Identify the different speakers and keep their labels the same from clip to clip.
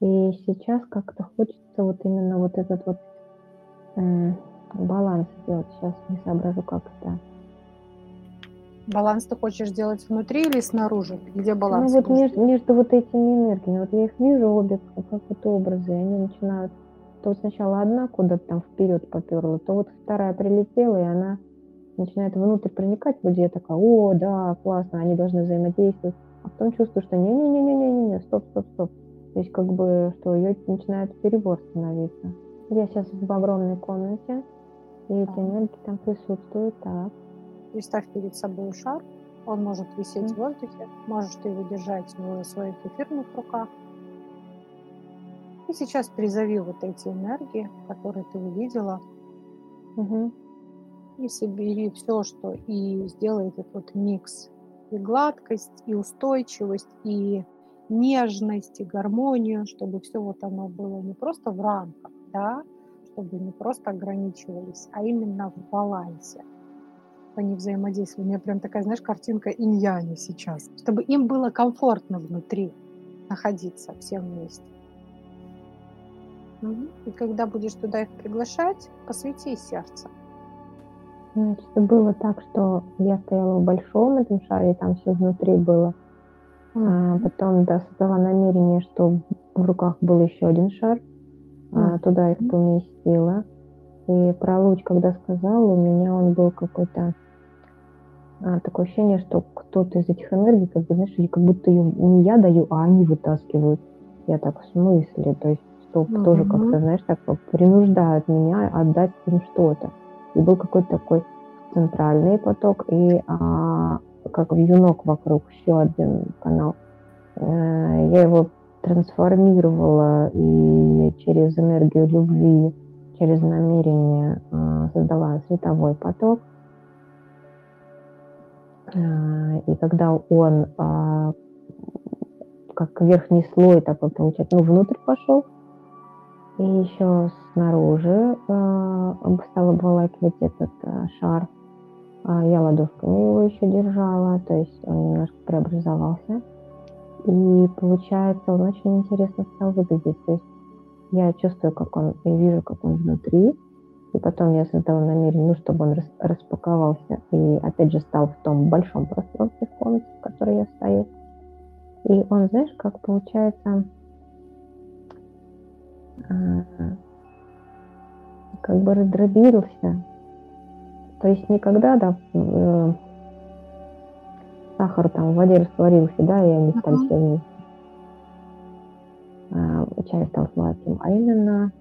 Speaker 1: И сейчас как-то хочется вот именно вот этот вот э, баланс сделать. Сейчас не соображу, как это.
Speaker 2: Баланс ты хочешь делать внутри или снаружи? Где баланс?
Speaker 1: Ну вот между, между вот этими энергиями. Вот я их вижу обе, как вот образы, и они начинают... То вот сначала одна куда-то там вперед поперла, то вот вторая прилетела, и она начинает внутрь проникать. Вроде я такая, о, да, классно, они должны взаимодействовать. А потом чувствую, что не-не-не-не-не-не, стоп, стоп, стоп. То есть как бы, что ее начинает перебор становиться. Я сейчас в огромной комнате, и эти энергии там присутствуют, так.
Speaker 2: Представь перед собой шар, он может висеть mm. в воздухе, можешь ты его держать в своих эфирных руках. И сейчас призови вот эти энергии, которые ты увидела, угу. и собери все, что и сделай этот вот микс и гладкость, и устойчивость, и нежность, и гармонию, чтобы все вот оно было не просто в рамках, да, чтобы не просто ограничивались, а именно в балансе они взаимодействовали. У меня прям такая, знаешь, картинка иньяни сейчас. Чтобы им было комфортно внутри находиться всем вместе. И когда будешь туда их приглашать, посвяти сердце.
Speaker 1: Значит, было так, что я стояла в большом этом шаре, там все внутри было. А потом да, создала намерение, что в руках был еще один шар. А, туда их поместила. И про луч, когда сказала, у меня он был какой-то а, такое ощущение, что кто-то из этих энергий, как бы, знаешь, как будто ее не я даю, а они вытаскивают. Я так в смысле, то есть, что mm-hmm. тоже как-то, знаешь, так принуждают меня отдать им что-то. И был какой-то такой центральный поток, и а, как вьюнок вокруг, еще один канал. Э, я его трансформировала и через энергию любви, через намерение а, создала световой поток – Э, и когда он а, как верхний слой такой получается, ну, внутрь пошел, и еще снаружи э, стал обволакивать этот э, шар. А я ладошками его еще держала, то есть он немножко преобразовался. И получается, он очень интересно стал выглядеть. То есть я чувствую, как он, я вижу, как он внутри, и потом я создала намерение, ну, чтобы он распаковался и, опять же, стал в том большом пространстве в комнате, в которой я стою. И он, знаешь, как получается, а, как бы раздробился. То есть никогда, да, э, сахар там в воде растворился, да, и они стали все вместе. А, чай стал сладким. А именно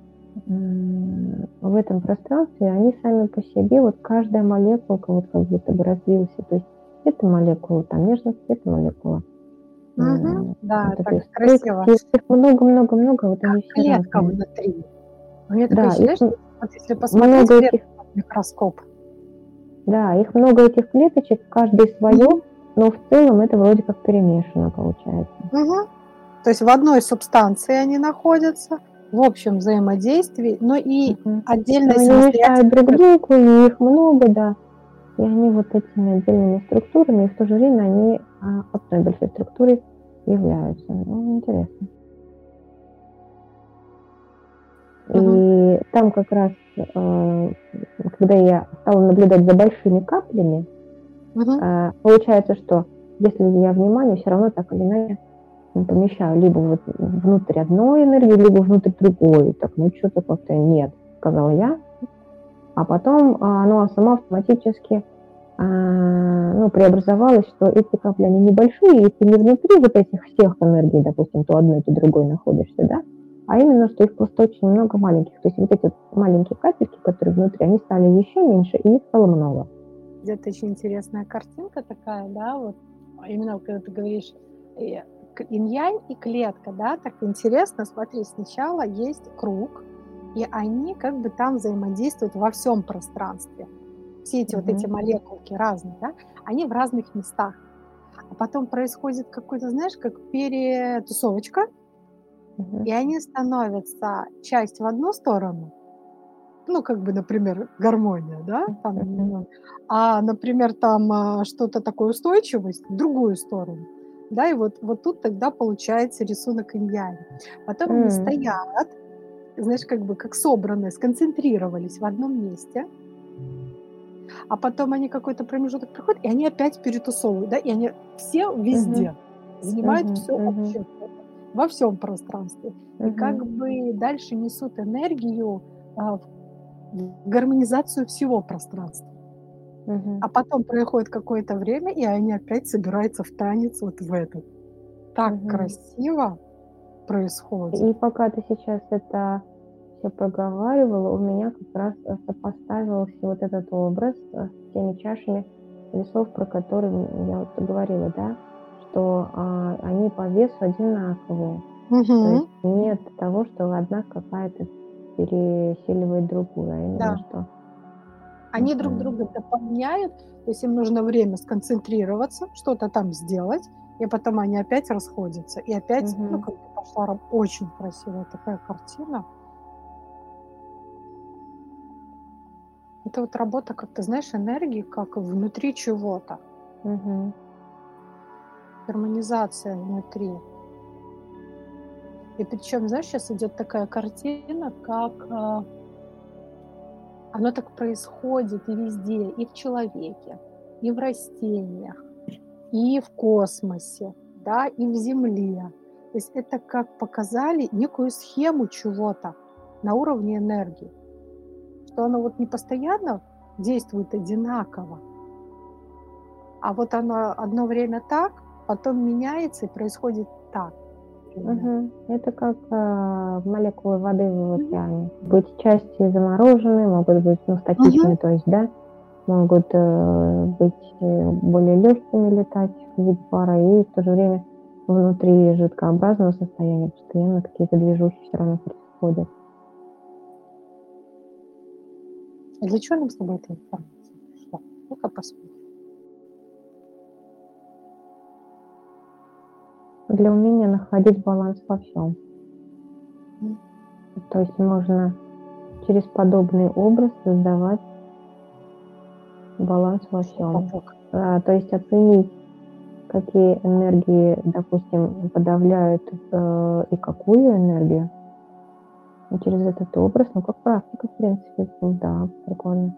Speaker 1: в этом пространстве, они сами по себе, вот каждая молекулка вот как будто бы развился. То есть эта молекула там нежность, эта молекула.
Speaker 2: Угу, да, вот так красиво.
Speaker 1: Их много-много-много, вот
Speaker 2: все клетка разные. внутри. У меня такое да, ощущение, их, вот если посмотреть много этих, микроскоп.
Speaker 1: Да, их много этих клеточек, каждый свое, но в целом это вроде как перемешано получается.
Speaker 2: Угу. То есть в одной субстанции они находятся, в общем взаимодействии, но и угу. отдельно
Speaker 1: но они мешают друг другу, и их много, да. И они вот этими отдельными структурами, и в то же время они а, одной большой структурой являются. Ну, интересно. И там как раз, э, когда я стала наблюдать за большими каплями, э, получается, что если я внимание, все равно так или иначе помещаю либо вот внутрь одной энергии, либо внутрь другой. Так, ну что-то как-то нет, сказала я. А потом а, оно само автоматически а, ну, преобразовалось, что эти капли, они небольшие, и ты не внутри вот этих всех энергий, допустим, то одной, то другой находишься, да, а именно, что их просто очень много маленьких. То есть вот эти маленькие капельки, которые внутри, они стали еще меньше, и их стало много.
Speaker 2: Это очень интересная картинка такая, да, вот именно когда ты говоришь, инь-янь и клетка, да, так интересно, смотри, сначала есть круг, и они как бы там взаимодействуют во всем пространстве. Все эти mm-hmm. вот эти молекулки разные, да, они в разных местах. А потом происходит какой-то, знаешь, как перетусовочка, и они становятся часть в одну сторону, ну, как бы, например, гармония, да, там, а, например, там а, что-то такое устойчивость в другую сторону. Да, и вот, вот тут тогда получается рисунок инь Потом mm. они стоят, знаешь, как бы как собранные, сконцентрировались в одном месте, а потом они какой-то промежуток проходят, и они опять перетусовывают, да, и они все везде занимают все uh-huh. вообще во всем пространстве. Uh-huh. И как бы дальше несут энергию а, в гармонизацию всего пространства. Uh-huh. А потом проходит какое-то время, и они опять собираются в танец вот в этот. Так uh-huh. красиво происходит.
Speaker 1: И пока ты сейчас это все проговаривала, у меня как раз сопоставился вот этот образ с теми чашами весов, про которые я вот говорила, да, что а, они по весу одинаковые. Угу. То есть нет того, что одна какая-то пересиливает другую, а именно
Speaker 2: да.
Speaker 1: что.
Speaker 2: Они угу. друг друга дополняют, то есть им нужно время сконцентрироваться, что-то там сделать, и потом они опять расходятся, и опять, угу. ну, как пошла очень красивая такая картина. Это вот работа, как ты знаешь, энергии, как внутри чего-то. Угу. Гармонизация внутри. И причем, знаешь, сейчас идет такая картина, как э, оно так происходит и везде, и в человеке, и в растениях, и в космосе, да, и в Земле. То есть это как показали некую схему чего-то на уровне энергии что оно вот не постоянно действует одинаково, а вот оно одно время так, потом меняется и происходит так.
Speaker 1: Угу. Это как э, молекулы воды в океане. Угу. Быть части замороженные, могут быть ну, статичные, угу. то есть, да, могут э, быть э, более легкими летать в виде пара, и в то же время внутри жидкообразного состояния постоянно какие-то движухи все равно происходят.
Speaker 2: А для чего нам с тобой эта информация пришла? Ну-ка посмотрим.
Speaker 1: Для умения находить баланс во всем. То есть можно через подобный образ создавать баланс во всем. А, то есть оценить, какие энергии, допустим, подавляют э, и какую энергию, и через этот образ, ну, как практика, в принципе, да, прикольно.